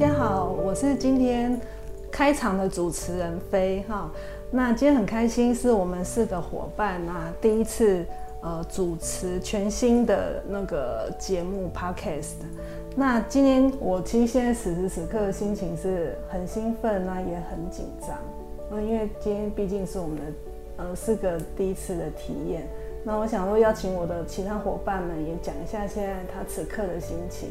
家好，我是今天开场的主持人飞哈。那今天很开心，是我们四个伙伴啊第一次呃主持全新的那个节目 Podcast。那今天我其实现在此时此刻的心情是很兴奋啊，也很紧张。那因为今天毕竟是我们的呃四个第一次的体验。那我想说邀请我的其他伙伴们也讲一下现在他此刻的心情。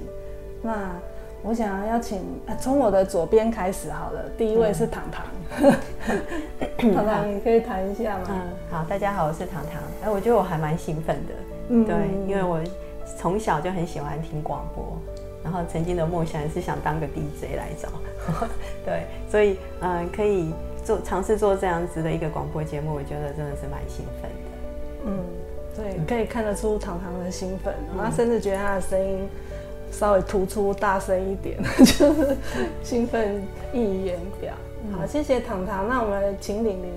那我想要邀请从我的左边开始好了，第一位是糖糖，嗯、糖糖你可以谈一下吗？嗯，好，大家好，我是糖糖。哎，我觉得我还蛮兴奋的，嗯，对，因为我从小就很喜欢听广播，然后曾经的梦想是想当个 DJ 来着，对，所以嗯，可以做尝试做这样子的一个广播节目，我觉得真的是蛮兴奋的，嗯，对，可以看得出糖糖的兴奋，然后甚至觉得他的声音。稍微突出大声一点，就是兴奋溢言表。好，谢谢糖糖。那我们请玲玲，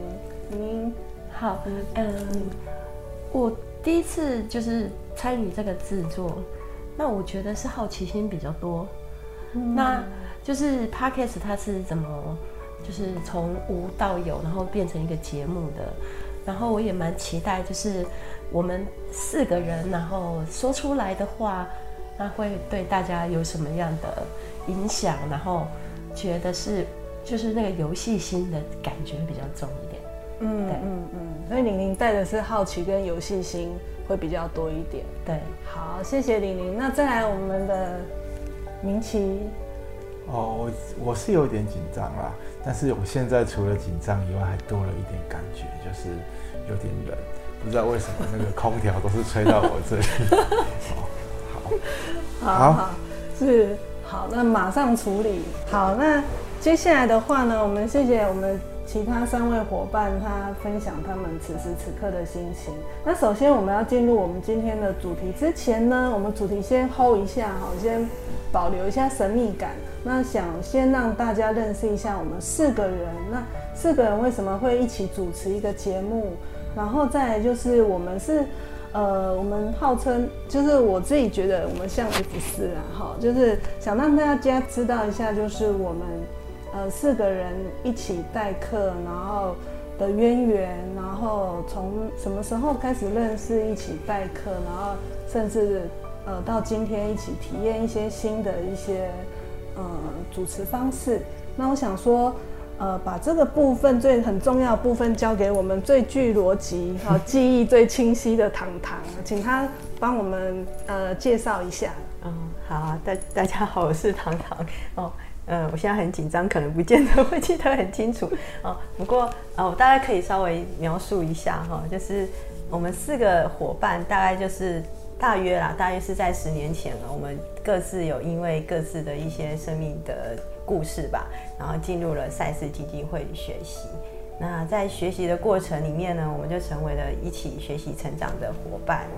玲玲好。嗯，我第一次就是参与这个制作，那我觉得是好奇心比较多。嗯、那就是 Podcast 它是怎么，就是从无到有，然后变成一个节目的。然后我也蛮期待，就是我们四个人，然后说出来的话。那会对大家有什么样的影响？然后觉得是就是那个游戏心的感觉比较重一点。嗯，对嗯嗯，所以玲玲带的是好奇跟游戏心会比较多一点。对，好，谢谢玲玲。那再来我们的明奇。哦，我我是有点紧张啦，但是我现在除了紧张以外，还多了一点感觉，就是有点冷，不知道为什么那个空调都是吹到我这里。好 好，好是好，那马上处理。好，那接下来的话呢，我们谢谢我们其他三位伙伴，他分享他们此时此刻的心情。那首先我们要进入我们今天的主题之前呢，我们主题先 hold 一下，好，先保留一下神秘感。那想先让大家认识一下我们四个人，那四个人为什么会一起主持一个节目？然后再来就是我们是。呃，我们号称就是我自己觉得我们像 F 四啊，哈，就是想让大家知道一下，就是我们呃四个人一起代课，然后的渊源，然后从什么时候开始认识，一起代课，然后甚至呃到今天一起体验一些新的一些呃主持方式。那我想说。呃，把这个部分最很重要的部分交给我们最具逻辑、好 记忆最清晰的糖糖，请他帮我们呃介绍一下。嗯，好啊，大大家好，我是糖糖。哦，我现在很紧张，可能不见得会记得很清楚。哦，不过呃，我大概可以稍微描述一下哈、哦，就是我们四个伙伴，大概就是大约啦，大约是在十年前了，我们各自有因为各自的一些生命的。故事吧，然后进入了赛事基金会学习。那在学习的过程里面呢，我们就成为了一起学习成长的伙伴。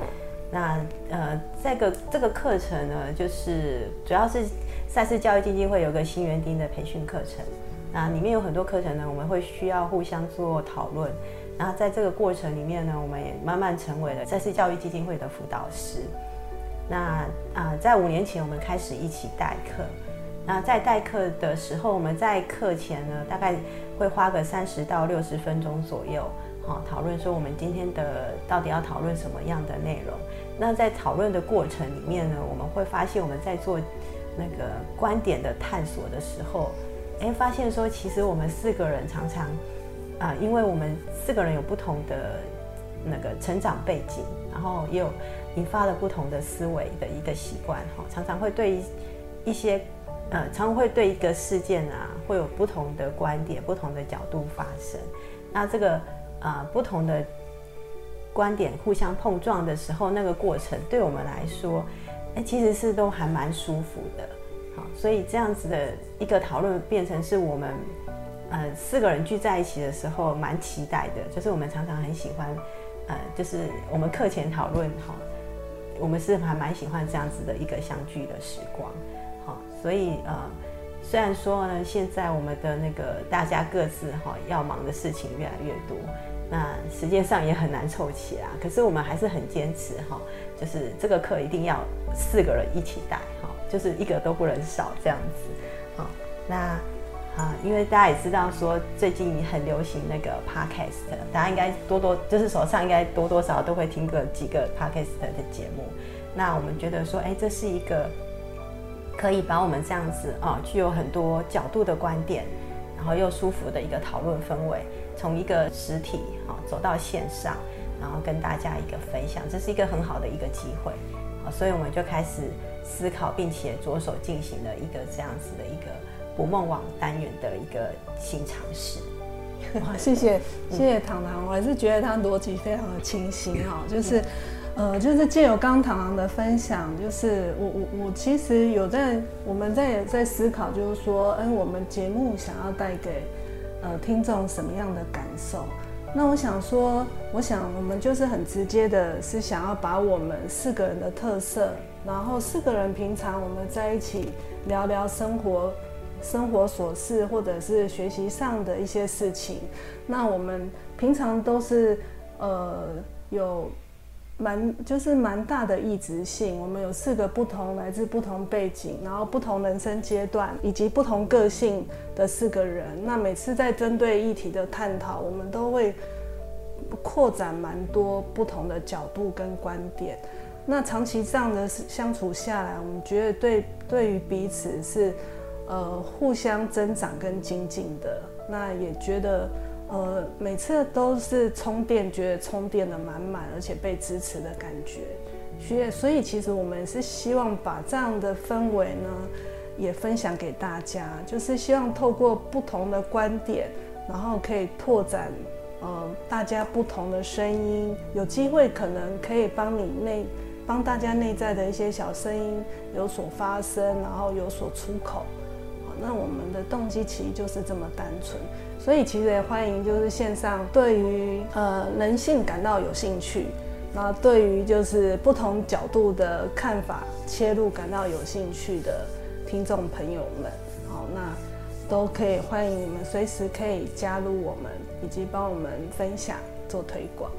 那呃，这个这个课程呢，就是主要是赛事教育基金会有个新园丁的培训课程。那里面有很多课程呢，我们会需要互相做讨论。然后在这个过程里面呢，我们也慢慢成为了赛斯教育基金会的辅导师。那啊、在五年前我们开始一起代课。那在代课的时候，我们在课前呢，大概会花个三十到六十分钟左右，好讨论说我们今天的到底要讨论什么样的内容。那在讨论的过程里面呢，我们会发现我们在做那个观点的探索的时候，诶，发现说其实我们四个人常常啊，因为我们四个人有不同的那个成长背景，然后也有引发了不同的思维的一个习惯，哈，常常会对一些。呃，常常会对一个事件啊，会有不同的观点、不同的角度发生。那这个啊、不同的观点互相碰撞的时候，那个过程对我们来说，哎，其实是都还蛮舒服的。好，所以这样子的一个讨论，变成是我们呃四个人聚在一起的时候蛮期待的。就是我们常常很喜欢，呃，就是我们课前讨论哈，我们是还蛮喜欢这样子的一个相聚的时光。好所以呃，虽然说呢，现在我们的那个大家各自哈要忙的事情越来越多，那时间上也很难凑齐啦。可是我们还是很坚持哈，就是这个课一定要四个人一起带哈，就是一个都不能少这样子。好，那啊，因为大家也知道说最近很流行那个 podcast，大家应该多多就是手上应该多多少少都会听过几个 podcast 的节目。那我们觉得说，哎，这是一个可以把我们这样子啊，具有很多角度的观点，然后又舒服的一个讨论氛围，从一个实体啊走到线上，然后跟大家一个分享，这是一个很好的一个机会。啊，所以我们就开始思考，并且着手进行了一个这样子的一个。捕梦网单元的一个新尝试。哇，谢谢谢谢糖糖，我还是觉得他逻辑非常的清晰哈，就是，呃，就是借由刚糖糖的分享，就是我我我其实有在我们在在思考，就是说，哎，我们节目想要带给呃听众什么样的感受？那我想说，我想我们就是很直接的，是想要把我们四个人的特色，然后四个人平常我们在一起聊聊生活。生活琐事，或者是学习上的一些事情，那我们平常都是呃有蛮就是蛮大的异质性。我们有四个不同来自不同背景，然后不同人生阶段以及不同个性的四个人。那每次在针对议题的探讨，我们都会扩展蛮多不同的角度跟观点。那长期这样的相处下来，我们觉得对对于彼此是。呃，互相增长跟精进的，那也觉得，呃，每次都是充电，觉得充电的满满，而且被支持的感觉。所以，所以其实我们是希望把这样的氛围呢，也分享给大家，就是希望透过不同的观点，然后可以拓展，呃，大家不同的声音，有机会可能可以帮你内，帮大家内在的一些小声音有所发声，然后有所出口。那我们的动机其实就是这么单纯，所以其实也欢迎就是线上对于呃人性感到有兴趣，那对于就是不同角度的看法切入感到有兴趣的听众朋友们，好，那都可以欢迎你们随时可以加入我们，以及帮我们分享做推广。